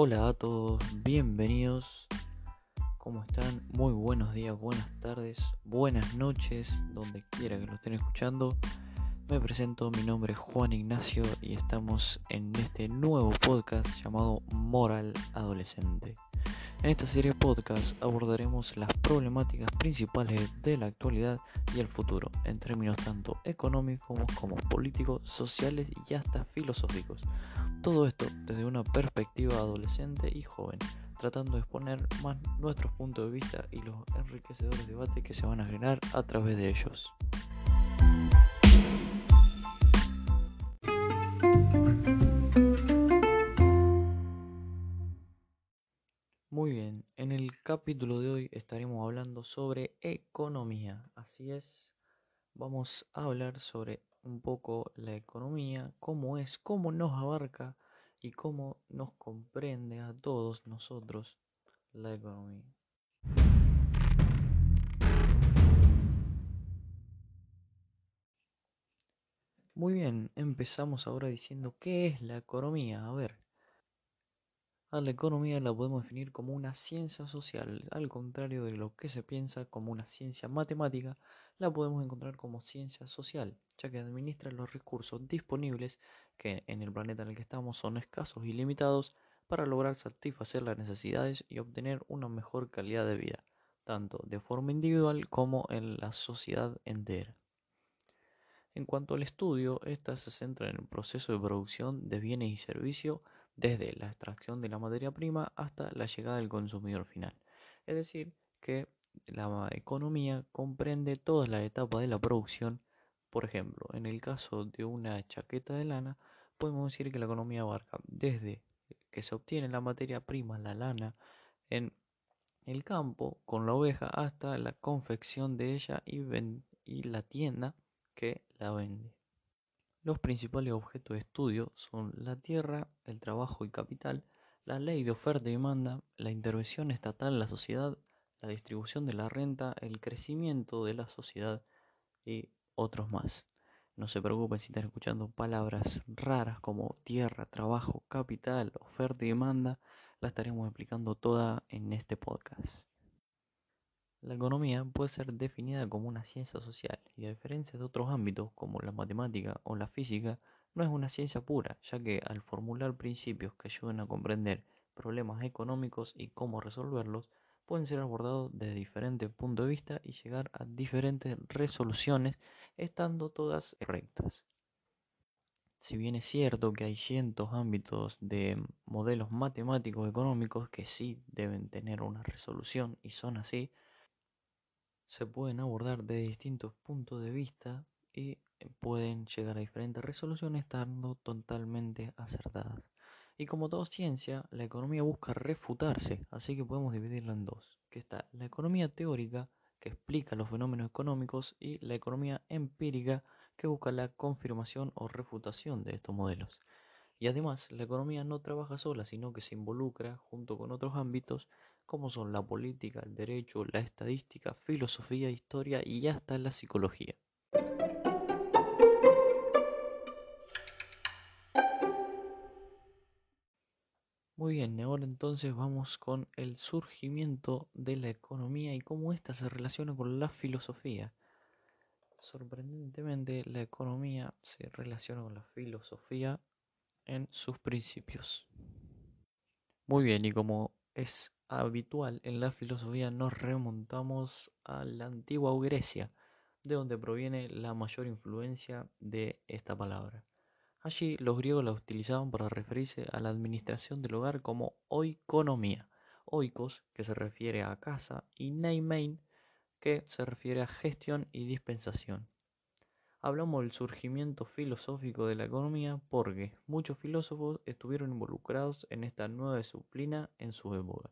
Hola a todos, bienvenidos. ¿Cómo están? Muy buenos días, buenas tardes, buenas noches, donde quiera que lo estén escuchando. Me presento, mi nombre es Juan Ignacio y estamos en este nuevo podcast llamado Moral Adolescente. En esta serie de podcast abordaremos las problemáticas principales de la actualidad y el futuro, en términos tanto económicos como políticos, sociales y hasta filosóficos. Todo esto desde una perspectiva adolescente y joven, tratando de exponer más nuestros puntos de vista y los enriquecedores debates que se van a generar a través de ellos. Capítulo de hoy estaremos hablando sobre economía. Así es, vamos a hablar sobre un poco la economía, cómo es, cómo nos abarca y cómo nos comprende a todos nosotros la economía. Muy bien, empezamos ahora diciendo qué es la economía. A ver, a la economía la podemos definir como una ciencia social, al contrario de lo que se piensa como una ciencia matemática, la podemos encontrar como ciencia social, ya que administra los recursos disponibles que en el planeta en el que estamos son escasos y limitados para lograr satisfacer las necesidades y obtener una mejor calidad de vida, tanto de forma individual como en la sociedad entera. En cuanto al estudio, esta se centra en el proceso de producción de bienes y servicios desde la extracción de la materia prima hasta la llegada del consumidor final. Es decir, que la economía comprende todas las etapas de la producción. Por ejemplo, en el caso de una chaqueta de lana, podemos decir que la economía abarca desde que se obtiene la materia prima, la lana, en el campo con la oveja hasta la confección de ella y, y la tienda que la vende. Los principales objetos de estudio son la tierra, el trabajo y capital, la ley de oferta y demanda, la intervención estatal en la sociedad, la distribución de la renta, el crecimiento de la sociedad y otros más. No se preocupen si están escuchando palabras raras como tierra, trabajo, capital, oferta y demanda, la estaremos explicando toda en este podcast. La economía puede ser definida como una ciencia social y a diferencia de otros ámbitos como la matemática o la física, no es una ciencia pura, ya que al formular principios que ayuden a comprender problemas económicos y cómo resolverlos, pueden ser abordados desde diferentes puntos de vista y llegar a diferentes resoluciones, estando todas correctas. Si bien es cierto que hay cientos ámbitos de modelos matemáticos económicos que sí deben tener una resolución y son así, se pueden abordar de distintos puntos de vista y pueden llegar a diferentes resoluciones estando totalmente acertadas. Y como toda ciencia, la economía busca refutarse, así que podemos dividirla en dos, que está la economía teórica, que explica los fenómenos económicos, y la economía empírica, que busca la confirmación o refutación de estos modelos. Y además, la economía no trabaja sola, sino que se involucra junto con otros ámbitos como son la política, el derecho, la estadística, filosofía, historia y hasta la psicología. Muy bien, ahora entonces vamos con el surgimiento de la economía y cómo ésta se relaciona con la filosofía. Sorprendentemente, la economía se relaciona con la filosofía en sus principios. Muy bien, y como es habitual en la filosofía nos remontamos a la antigua Grecia, de donde proviene la mayor influencia de esta palabra. Allí los griegos la utilizaban para referirse a la administración del hogar como oikonomía, oikos que se refiere a casa y neimein que se refiere a gestión y dispensación. Hablamos del surgimiento filosófico de la economía porque muchos filósofos estuvieron involucrados en esta nueva disciplina en su época.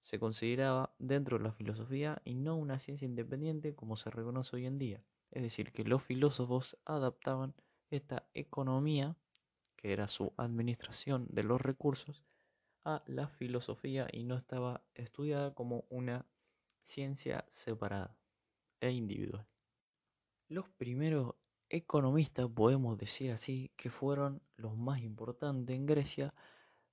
Se consideraba dentro de la filosofía y no una ciencia independiente como se reconoce hoy en día. Es decir, que los filósofos adaptaban esta economía, que era su administración de los recursos, a la filosofía y no estaba estudiada como una ciencia separada e individual. Los primeros economistas, podemos decir así, que fueron los más importantes en Grecia,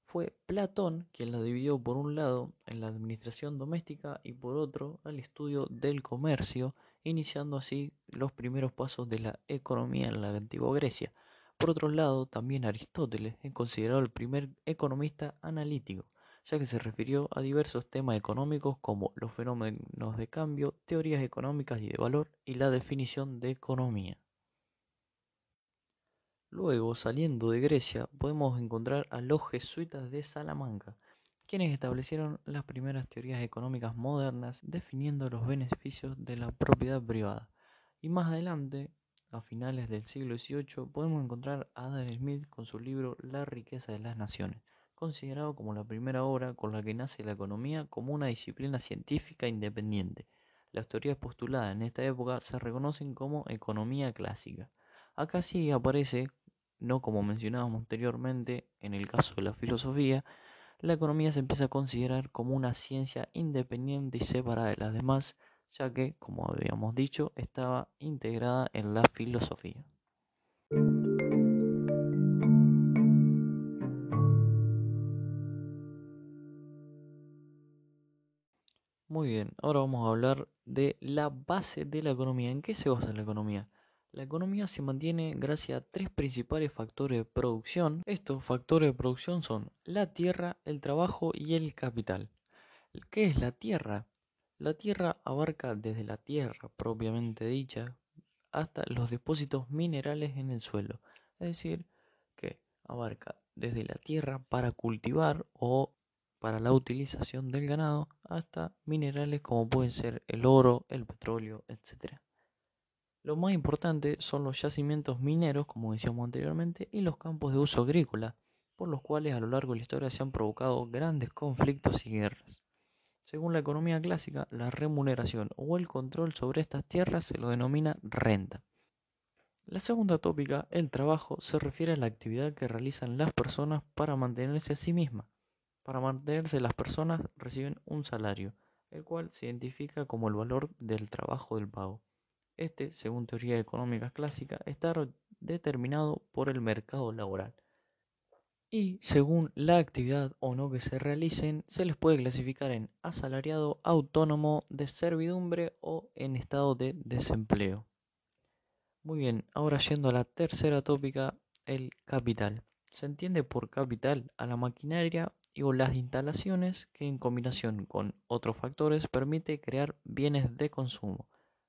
fue Platón quien la dividió por un lado en la administración doméstica y por otro al estudio del comercio, iniciando así los primeros pasos de la economía en la antigua Grecia. Por otro lado, también Aristóteles es considerado el primer economista analítico, ya que se refirió a diversos temas económicos como los fenómenos de cambio, teorías económicas y de valor y la definición de economía. Luego, saliendo de Grecia, podemos encontrar a los jesuitas de Salamanca, quienes establecieron las primeras teorías económicas modernas definiendo los beneficios de la propiedad privada. Y más adelante, a finales del siglo XVIII, podemos encontrar a Adam Smith con su libro La riqueza de las naciones, considerado como la primera obra con la que nace la economía como una disciplina científica independiente. Las teorías postuladas en esta época se reconocen como economía clásica. Acá sí aparece, no como mencionábamos anteriormente en el caso de la filosofía, la economía se empieza a considerar como una ciencia independiente y separada de las demás, ya que, como habíamos dicho, estaba integrada en la filosofía. Muy bien, ahora vamos a hablar de la base de la economía. ¿En qué se basa la economía? La economía se mantiene gracias a tres principales factores de producción. Estos factores de producción son la tierra, el trabajo y el capital. ¿Qué es la tierra? La tierra abarca desde la tierra propiamente dicha hasta los depósitos minerales en el suelo. Es decir, que abarca desde la tierra para cultivar o para la utilización del ganado hasta minerales como pueden ser el oro, el petróleo, etc. Lo más importante son los yacimientos mineros, como decíamos anteriormente, y los campos de uso agrícola, por los cuales a lo largo de la historia se han provocado grandes conflictos y guerras. Según la economía clásica, la remuneración o el control sobre estas tierras se lo denomina renta. La segunda tópica, el trabajo, se refiere a la actividad que realizan las personas para mantenerse a sí mismas. Para mantenerse las personas reciben un salario, el cual se identifica como el valor del trabajo del pago. Este, según teoría económica clásica, está determinado por el mercado laboral. Y según la actividad o no que se realicen, se les puede clasificar en asalariado, autónomo, de servidumbre o en estado de desempleo. Muy bien, ahora yendo a la tercera tópica, el capital. Se entiende por capital a la maquinaria y o las instalaciones que en combinación con otros factores permite crear bienes de consumo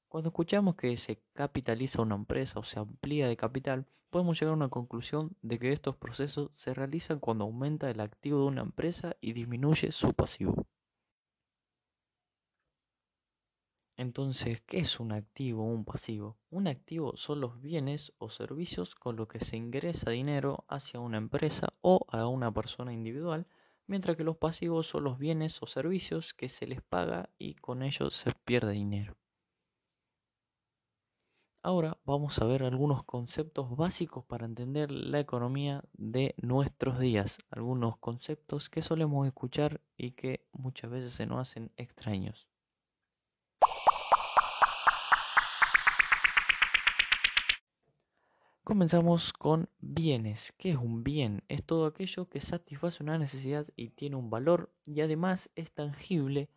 cuando escuchamos que se capitaliza una empresa o se amplía de capital, podemos llegar a una conclusión de que estos procesos se realizan cuando aumenta el activo de una empresa y disminuye su pasivo. Entonces, ¿qué es un activo o un pasivo? Un activo son los bienes o servicios con los que se ingresa dinero hacia una empresa o a una persona individual, mientras que los pasivos son los bienes o servicios que se les paga y con ellos se pierde dinero. Ahora vamos a ver algunos conceptos básicos para entender la economía de nuestros días, algunos conceptos que solemos escuchar y que muchas veces se nos hacen extraños. Comenzamos con bienes. ¿Qué es un bien? Es todo aquello que satisface una necesidad y tiene un valor y además es tangible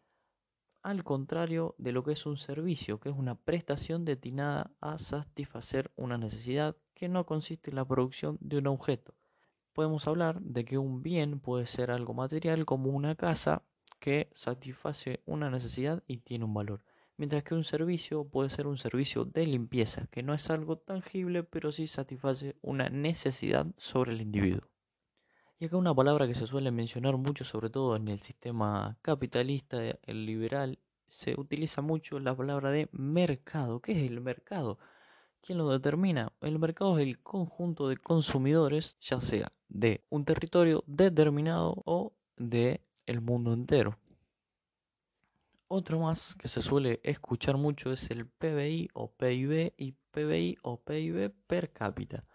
al contrario de lo que es un servicio, que es una prestación destinada a satisfacer una necesidad que no consiste en la producción de un objeto. Podemos hablar de que un bien puede ser algo material como una casa que satisface una necesidad y tiene un valor, mientras que un servicio puede ser un servicio de limpieza, que no es algo tangible pero sí satisface una necesidad sobre el individuo. Y acá una palabra que se suele mencionar mucho, sobre todo en el sistema capitalista, el liberal, se utiliza mucho la palabra de mercado. ¿Qué es el mercado? ¿Quién lo determina? El mercado es el conjunto de consumidores, ya sea de un territorio determinado o de el mundo entero. Otro más que se suele escuchar mucho es el PBI o PIB y PBI o PIB per cápita.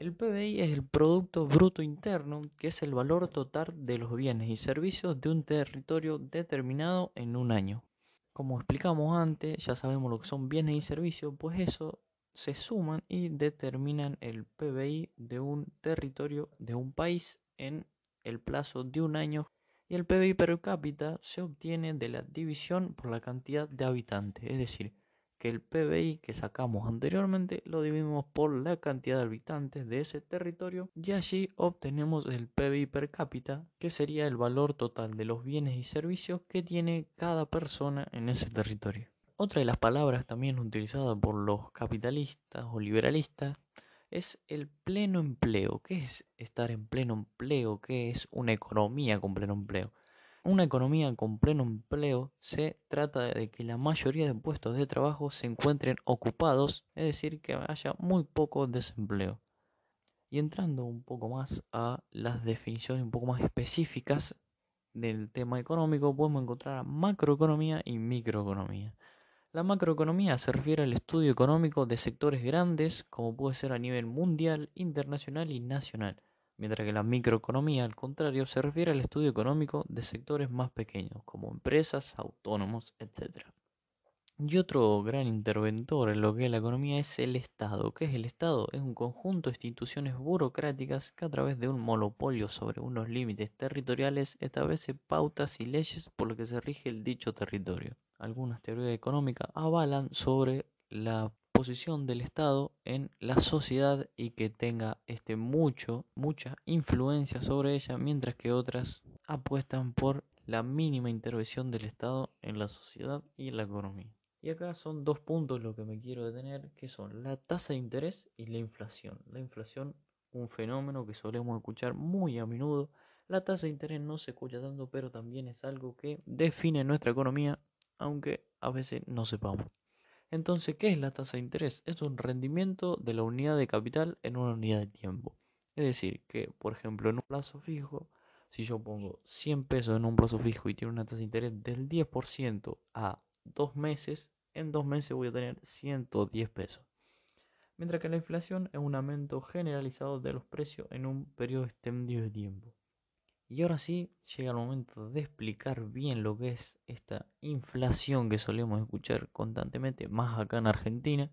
El PBI es el Producto Bruto Interno, que es el valor total de los bienes y servicios de un territorio determinado en un año. Como explicamos antes, ya sabemos lo que son bienes y servicios, pues eso se suman y determinan el PBI de un territorio, de un país en el plazo de un año y el PBI per cápita se obtiene de la división por la cantidad de habitantes, es decir, que el PBI que sacamos anteriormente lo dividimos por la cantidad de habitantes de ese territorio y allí obtenemos el PBI per cápita, que sería el valor total de los bienes y servicios que tiene cada persona en ese territorio. Otra de las palabras también utilizadas por los capitalistas o liberalistas es el pleno empleo. ¿Qué es estar en pleno empleo? ¿Qué es una economía con pleno empleo? Una economía con pleno empleo se trata de que la mayoría de puestos de trabajo se encuentren ocupados, es decir, que haya muy poco desempleo. Y entrando un poco más a las definiciones un poco más específicas del tema económico, podemos encontrar macroeconomía y microeconomía. La macroeconomía se refiere al estudio económico de sectores grandes, como puede ser a nivel mundial, internacional y nacional mientras que la microeconomía, al contrario, se refiere al estudio económico de sectores más pequeños, como empresas, autónomos, etc. Y otro gran interventor en lo que es la economía es el Estado. ¿Qué es el Estado? Es un conjunto de instituciones burocráticas que a través de un monopolio sobre unos límites territoriales establece pautas y leyes por lo que se rige el dicho territorio. Algunas teorías económicas avalan sobre la posición del Estado en la sociedad y que tenga este mucho, mucha influencia sobre ella, mientras que otras apuestan por la mínima intervención del Estado en la sociedad y en la economía. Y acá son dos puntos lo que me quiero detener, que son la tasa de interés y la inflación. La inflación, un fenómeno que solemos escuchar muy a menudo. La tasa de interés no se escucha tanto, pero también es algo que define nuestra economía, aunque a veces no sepamos. Entonces, ¿qué es la tasa de interés? Es un rendimiento de la unidad de capital en una unidad de tiempo. Es decir, que, por ejemplo, en un plazo fijo, si yo pongo 100 pesos en un plazo fijo y tiene una tasa de interés del 10% a dos meses, en dos meses voy a tener 110 pesos. Mientras que la inflación es un aumento generalizado de los precios en un periodo extendido de tiempo. Y ahora sí, llega el momento de explicar bien lo que es esta inflación que solemos escuchar constantemente, más acá en Argentina.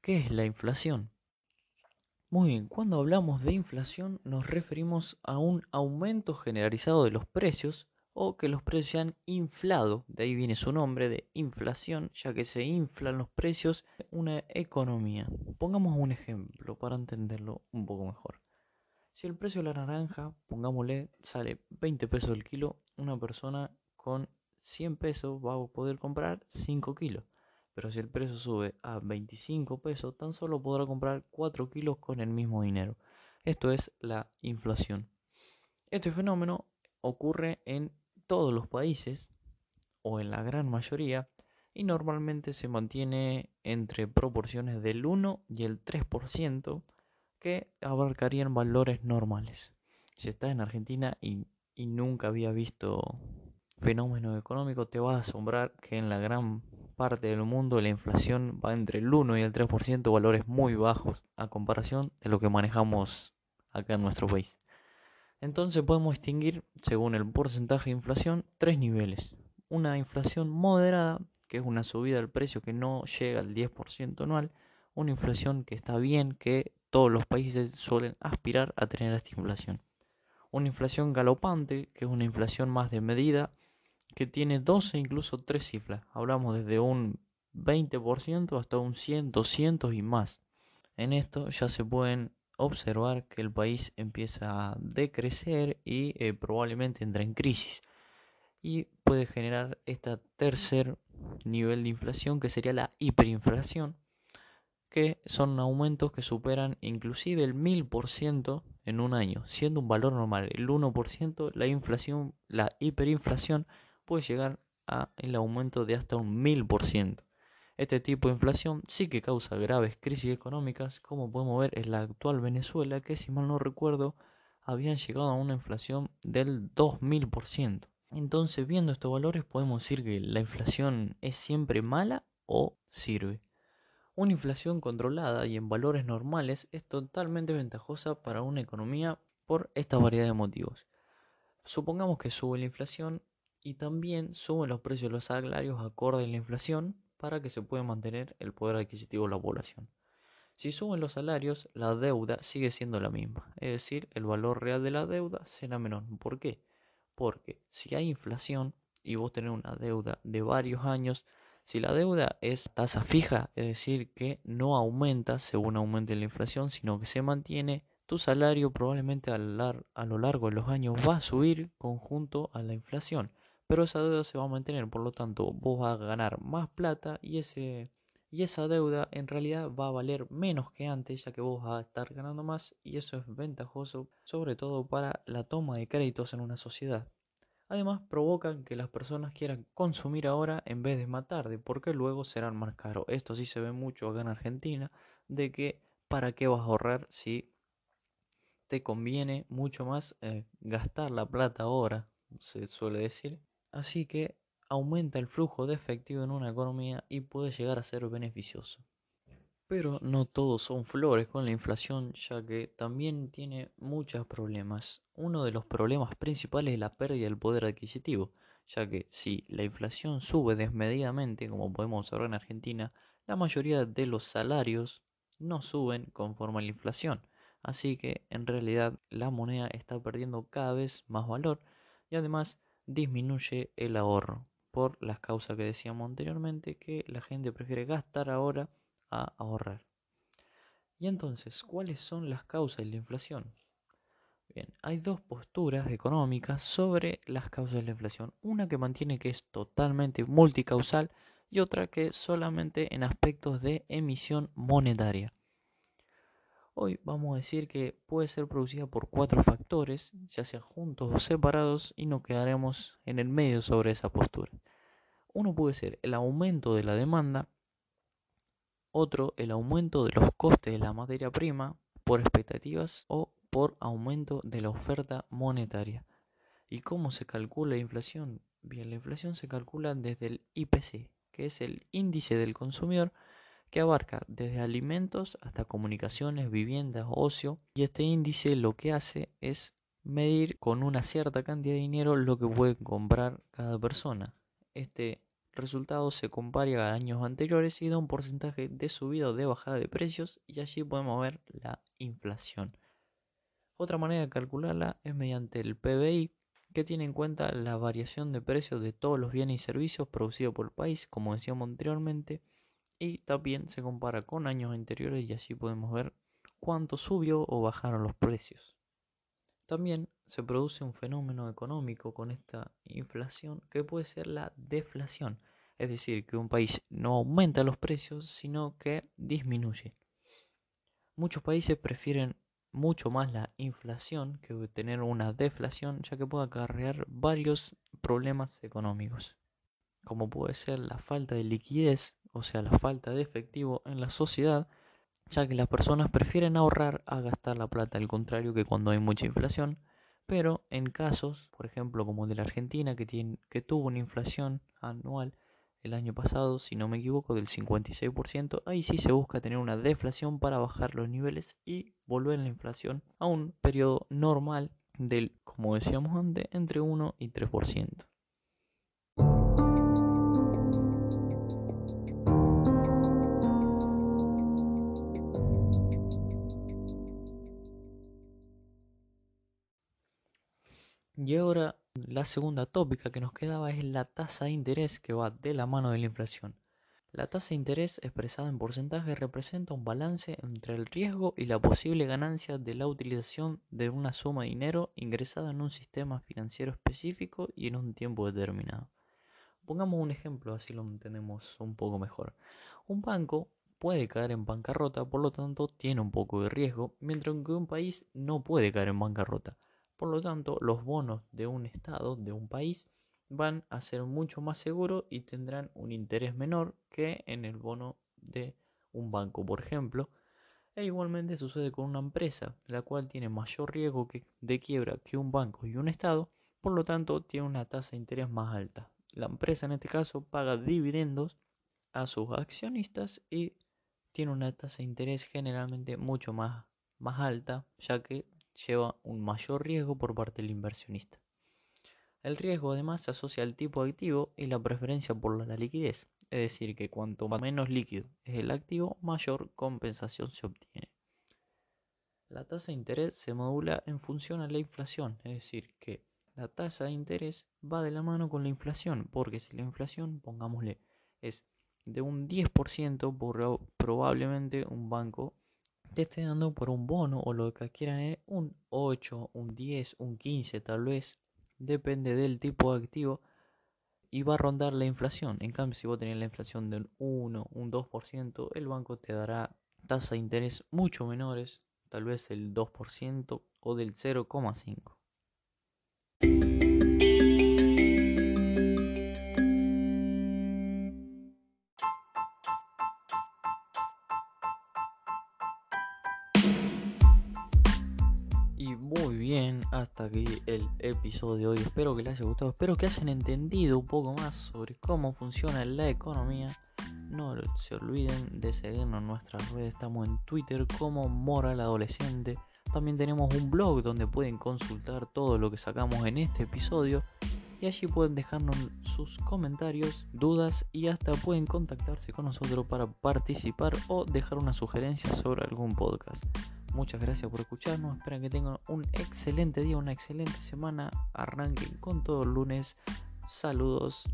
¿Qué es la inflación? Muy bien, cuando hablamos de inflación nos referimos a un aumento generalizado de los precios o que los precios se han inflado, de ahí viene su nombre de inflación, ya que se inflan los precios de una economía. Pongamos un ejemplo para entenderlo un poco mejor. Si el precio de la naranja, pongámosle, sale 20 pesos el kilo, una persona con 100 pesos va a poder comprar 5 kilos. Pero si el precio sube a 25 pesos, tan solo podrá comprar 4 kilos con el mismo dinero. Esto es la inflación. Este fenómeno ocurre en todos los países, o en la gran mayoría, y normalmente se mantiene entre proporciones del 1 y el 3% que abarcarían valores normales. Si estás en Argentina y, nunca había visto fenómenos económicos, te va a asombrar que en la gran parte del mundo la inflación va entre el 1 y el 3%, valores muy bajos a comparación de lo que manejamos acá en nuestro país. Entonces podemos distinguir, según el porcentaje de inflación, tres niveles. Una inflación moderada, que es una subida del precio que no llega al 10% anual. Una inflación que está bien, que todos los países suelen aspirar a tener esta inflación. Una inflación galopante, que es una inflación más de medida, que tiene 12 incluso tres cifras. Hablamos desde un 20% hasta un 100, 200 y más. En esto ya se pueden observar que el país empieza a decrecer y eh, probablemente entra en crisis. Y puede generar este tercer nivel de inflación que sería la hiperinflación, que son aumentos que superan inclusive el 1000% en un año, siendo un valor normal el 1%, la inflación, la hiperinflación puede llegar a el aumento de hasta un 1000%. Este tipo de inflación sí que causa graves crisis económicas, como podemos ver en la actual Venezuela, que si mal no recuerdo, habían llegado a una inflación del 2000%. Entonces, viendo estos valores, podemos decir que la inflación es siempre mala o sirve. Una inflación controlada y en valores normales es totalmente ventajosa para una economía por esta variedad de motivos. Supongamos que sube la inflación y también suben los precios de los salarios acorde a la inflación, para que se pueda mantener el poder adquisitivo de la población. Si suben los salarios, la deuda sigue siendo la misma, es decir, el valor real de la deuda será menor. ¿Por qué? Porque si hay inflación y vos tenés una deuda de varios años, si la deuda es tasa fija, es decir, que no aumenta según aumente la inflación, sino que se mantiene, tu salario probablemente a, lo largo de los años va a subir conjunto a la inflación, pero esa deuda se va a mantener, por lo tanto vos vas a ganar más plata y, ese, y esa deuda en realidad va a valer menos que antes, ya que vos vas a estar ganando más y eso es ventajoso, sobre todo para la toma de créditos en una sociedad. Además, provocan que las personas quieran consumir ahora en vez de más tarde, porque luego serán más caros. Esto sí se ve mucho acá en Argentina, de que para qué vas a ahorrar si te conviene mucho más eh, gastar la plata ahora, se suele decir. Así que aumenta el flujo de efectivo en una economía y puede llegar a ser beneficioso. Pero no todos son flores con la inflación, ya que también tiene muchos problemas. Uno de los problemas principales es la pérdida del poder adquisitivo, ya que si la inflación sube desmedidamente, como podemos observar en Argentina, la mayoría de los salarios no suben conforme a la inflación. Así que en realidad la moneda está perdiendo cada vez más valor y además disminuye el ahorro por las causas que decíamos anteriormente que la gente prefiere gastar ahora a ahorrar. Y entonces, ¿cuáles son las causas de la inflación? Bien, hay dos posturas económicas sobre las causas de la inflación. Una que mantiene que es totalmente multicausal y otra que solamente en aspectos de emisión monetaria. Hoy vamos a decir que puede ser producida por cuatro factores, ya sea juntos o separados, y nos quedaremos en el medio sobre esa postura. Uno puede ser el aumento de la demanda, otro, el aumento de los costes de la materia prima por expectativas o por aumento de la oferta monetaria. ¿Y cómo se calcula la inflación? Bien, la inflación se calcula desde el IPC, que es el índice del consumidor que abarca desde alimentos hasta comunicaciones, viviendas, ocio. Y este índice lo que hace es medir con una cierta cantidad de dinero lo que puede comprar cada persona. Este resultado se compara a años anteriores y da un porcentaje de subida o de bajada de precios y allí podemos ver la inflación. Otra manera de calcularla es mediante el PBI que tiene en cuenta la variación de precios de todos los bienes y servicios producidos por el país, como decíamos anteriormente, y también se compara con años anteriores y así podemos ver cuánto subió o bajaron los precios. También se produce un fenómeno económico con esta inflación que puede ser la deflación, es decir, que un país no aumenta los precios, sino que disminuye. Muchos países prefieren mucho más la inflación que tener una deflación, ya que puede acarrear varios problemas económicos, como puede ser la falta de liquidez, o sea, la falta de efectivo en la sociedad, ya que las personas prefieren ahorrar a gastar la plata, al contrario que cuando hay mucha inflación, pero en casos, por ejemplo, como el de la Argentina, que, tiene, que tuvo una inflación anual el año pasado, si no me equivoco, del 56%, ahí sí se busca tener una deflación para bajar los niveles y volver la inflación a un periodo normal del, como decíamos antes, entre 1 y 3%. Y ahora la segunda tópica que nos quedaba es la tasa de interés que va de la mano de la inflación. La tasa de interés expresada en porcentaje representa un balance entre el riesgo y la posible ganancia de la utilización de una suma de dinero ingresada en un sistema financiero específico y en un tiempo determinado. Pongamos un ejemplo, así lo entendemos un poco mejor. Un banco puede caer en bancarrota, por lo tanto tiene un poco de riesgo, mientras que un país no puede caer en bancarrota. Por lo tanto, los bonos de un estado, de un país, van a ser mucho más seguros y tendrán un interés menor que en el bono de un banco, por ejemplo. E igualmente sucede con una empresa, la cual tiene mayor riesgo de quiebra que un banco y un estado, por lo tanto tiene una tasa de interés más alta. La empresa en este caso paga dividendos a sus accionistas y tiene una tasa de interés generalmente mucho más, más alta, ya que lleva un mayor riesgo por parte del inversionista. El riesgo además se asocia al tipo activo y la preferencia por la liquidez, es decir, que cuanto menos líquido es el activo, mayor compensación se obtiene. La tasa de interés se modula en función a la inflación, es decir, que la tasa de interés va de la mano con la inflación, porque si la inflación, pongámosle, es de un 10%, probablemente un banco te esté dando por un bono o lo que quieran, un 8, un 10, un 15 tal vez, depende del tipo de activo y va a rondar la inflación. En cambio, si vos tenés la inflación de un 1, un 2%, el banco te dará tasas de interés mucho menores, tal vez el 2% o del 0,5%. El episodio de hoy. Espero que les haya gustado, espero que hayan entendido un poco más sobre cómo funciona la economía. No se olviden de seguirnos en nuestras redes, estamos en Twitter como Moral Adolescente. También tenemos un blog donde pueden consultar todo lo que sacamos en este episodio y allí pueden dejarnos sus comentarios, dudas y hasta pueden contactarse con nosotros para participar o dejar una sugerencia sobre algún podcast. Muchas gracias por escucharnos. Espero que tengan un excelente día, una excelente semana. Arranquen con todo lunes. Saludos.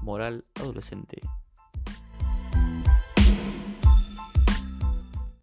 Moral adolescente.